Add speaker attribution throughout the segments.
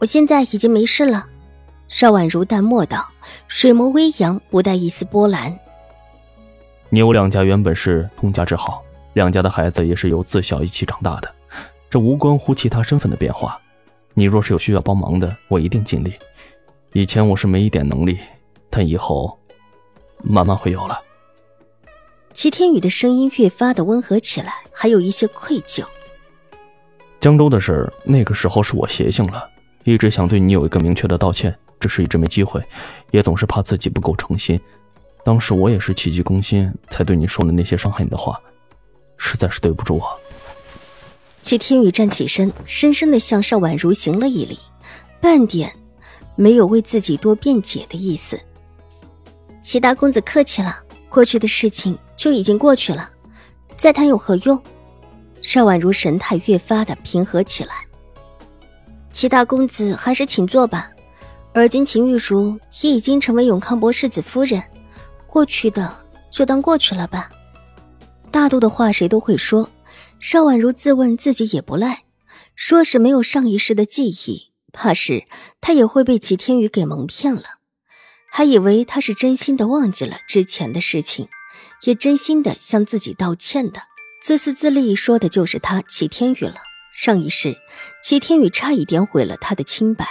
Speaker 1: 我现在已经没事了，邵婉如淡漠道，水眸微扬，不带一丝波澜。
Speaker 2: 你我两家原本是通家之好，两家的孩子也是由自小一起长大的，这无关乎其他身份的变化。你若是有需要帮忙的，我一定尽力。以前我是没一点能力，但以后慢慢会有了。
Speaker 1: 齐天宇的声音越发的温和起来，还有一些愧疚。
Speaker 2: 江州的事，那个时候是我邪性了。一直想对你有一个明确的道歉，只是一直没机会，也总是怕自己不够诚心。当时我也是气急攻心，才对你说了那些伤害你的话，实在是对不住我。
Speaker 1: 齐天宇站起身，深深的向邵婉如行了一礼，半点没有为自己多辩解的意思。齐大公子客气了，过去的事情就已经过去了，再谈有何用？邵婉如神态越发的平和起来。齐大公子还是请坐吧。而今秦玉茹也已经成为永康伯世子夫人，过去的就当过去了吧。大度的话谁都会说，邵婉如自问自己也不赖。说是没有上一世的记忆，怕是她也会被齐天宇给蒙骗了。还以为他是真心的忘记了之前的事情，也真心的向自己道歉的。自私自利说的就是他齐天宇了。上一世，齐天宇差一点毁了他的清白。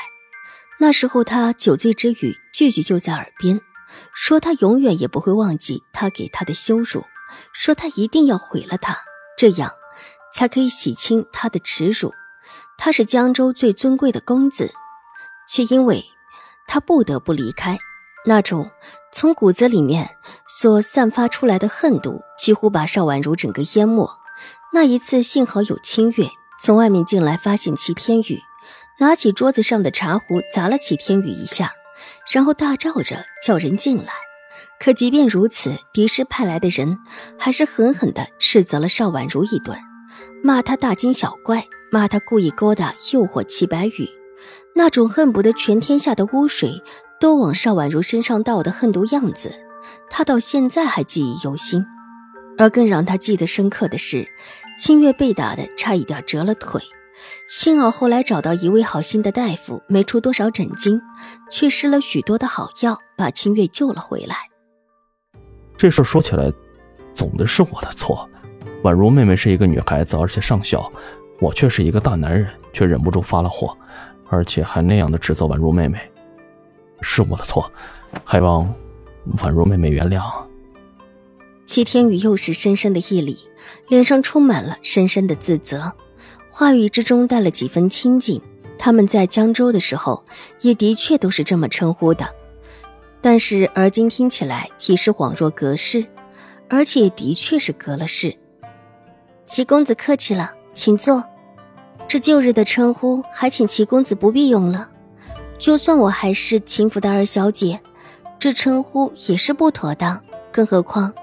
Speaker 1: 那时候他酒醉之余，句句就在耳边，说他永远也不会忘记他给他的羞辱，说他一定要毁了他，这样才可以洗清他的耻辱。他是江州最尊贵的公子，却因为他不得不离开，那种从骨子里面所散发出来的恨毒，几乎把邵婉如整个淹没。那一次幸好有清月。从外面进来，发现齐天宇拿起桌子上的茶壶砸了齐天宇一下，然后大叫着叫人进来。可即便如此，狄师派来的人还是狠狠地斥责了邵婉如一顿，骂他大惊小怪，骂他故意勾搭诱惑齐白羽，那种恨不得全天下的污水都往邵婉如身上倒的恨毒样子，他到现在还记忆犹新。而更让他记得深刻的是。清月被打的差一点折了腿，幸好后来找到一位好心的大夫，没出多少诊金，却施了许多的好药，把清月救了回来。
Speaker 2: 这事说起来，总的是我的错。宛如妹妹是一个女孩子，而且尚小，我却是一个大男人，却忍不住发了火，而且还那样的指责宛如妹妹，是我的错，还望宛如妹妹原谅。
Speaker 1: 齐天宇又是深深的一礼，脸上充满了深深的自责，话语之中带了几分亲近。他们在江州的时候，也的确都是这么称呼的，但是而今听起来已是恍若隔世，而且的确是隔了世。齐公子客气了，请坐。这旧日的称呼，还请齐公子不必用了。就算我还是秦府的二小姐，这称呼也是不妥当，更何况。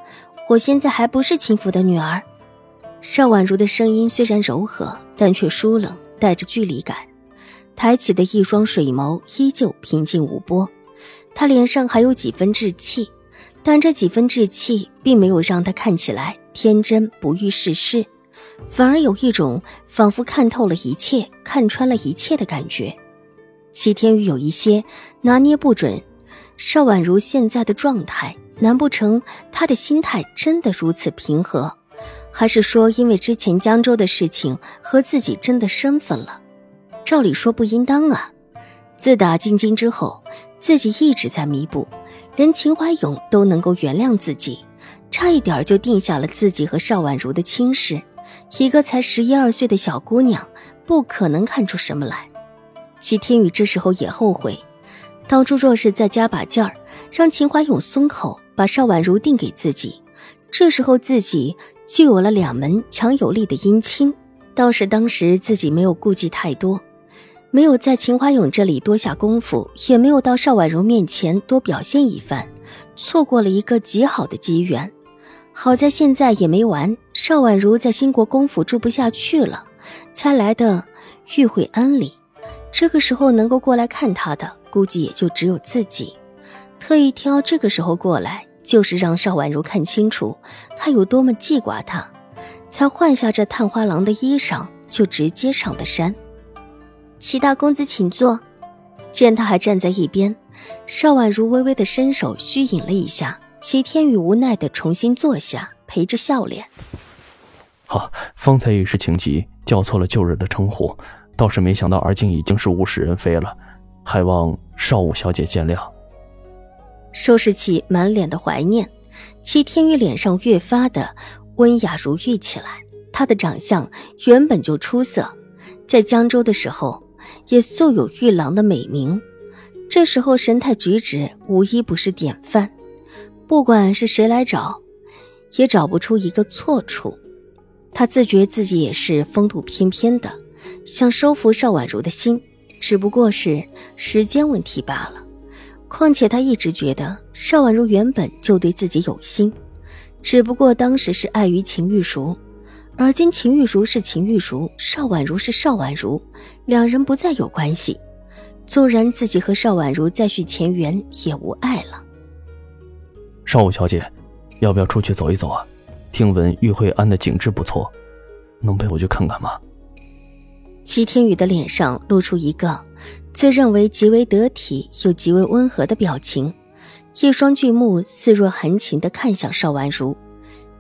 Speaker 1: 我现在还不是秦府的女儿，邵婉如的声音虽然柔和，但却疏冷，带着距离感。抬起的一双水眸依旧平静无波，她脸上还有几分稚气，但这几分稚气并没有让她看起来天真不欲世事，反而有一种仿佛看透了一切、看穿了一切的感觉。齐天宇有一些拿捏不准邵婉如现在的状态。难不成他的心态真的如此平和，还是说因为之前江州的事情和自己真的生分了？照理说不应当啊！自打进京之后，自己一直在弥补，连秦怀勇都能够原谅自己，差一点就定下了自己和邵婉如的亲事。一个才十一二岁的小姑娘，不可能看出什么来。齐天宇这时候也后悔，当初若是再加把劲儿，让秦怀勇松口。把邵婉如定给自己，这时候自己就有了两门强有力的姻亲。倒是当时自己没有顾忌太多，没有在秦华勇这里多下功夫，也没有到邵婉如面前多表现一番，错过了一个极好的机缘。好在现在也没完，邵婉如在兴国公府住不下去了，才来的玉会庵里。这个时候能够过来看她的，估计也就只有自己。特意挑这个时候过来，就是让邵婉如看清楚他有多么记挂他，才换下这探花郎的衣裳，就直接上的山。齐大公子，请坐。见他还站在一边，邵婉如微微的伸手虚引了一下，齐天宇无奈的重新坐下，陪着笑脸。
Speaker 2: 好，方才一时情急，叫错了旧日的称呼，倒是没想到而今已经是物是人非了，还望邵武小姐见谅。
Speaker 1: 收拾起满脸的怀念，齐天宇脸上越发的温雅如玉起来。他的长相原本就出色，在江州的时候。也素有玉郎的美名，这时候神态举止无一不是典范，不管是谁来找，也找不出一个错处。他自觉自己也是风度翩翩的，想收服邵婉如的心，只不过是时间问题罢了。况且他一直觉得邵婉如原本就对自己有心，只不过当时是碍于秦玉茹。而今秦玉茹是秦玉茹，邵婉如是邵婉如，两人不再有关系。纵然自己和邵婉如再续前缘，也无碍了。
Speaker 2: 邵武小姐，要不要出去走一走啊？听闻玉慧庵的景致不错，能陪我去看看吗？
Speaker 1: 齐天宇的脸上露出一个自认为极为得体又极为温和的表情，一双巨目似若含情的看向邵婉如，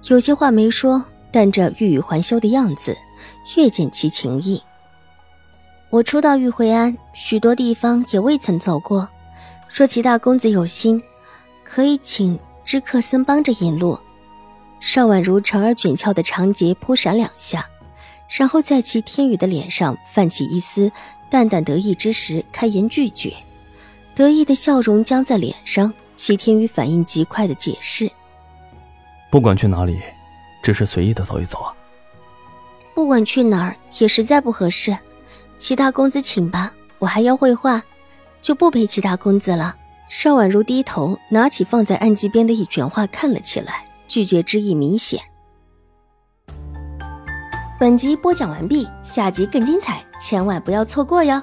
Speaker 1: 有些话没说。但这欲语还休的样子，越见其情意。我初到玉慧庵，许多地方也未曾走过。说齐大公子有心，可以请知客僧帮着引路。邵婉如长而卷翘的长睫扑闪两下，然后在齐天宇的脸上泛起一丝淡淡得意之时，开言拒绝。得意的笑容僵在脸上，齐天宇反应极快的解释：“
Speaker 2: 不管去哪里。”只是随意的走一走啊！
Speaker 1: 不管去哪儿也实在不合适，齐大公子请吧，我还要绘画，就不陪齐大公子了。邵婉如低头拿起放在案几边的一卷画看了起来，拒绝之意明显。本集播讲完毕，下集更精彩，千万不要错过哟！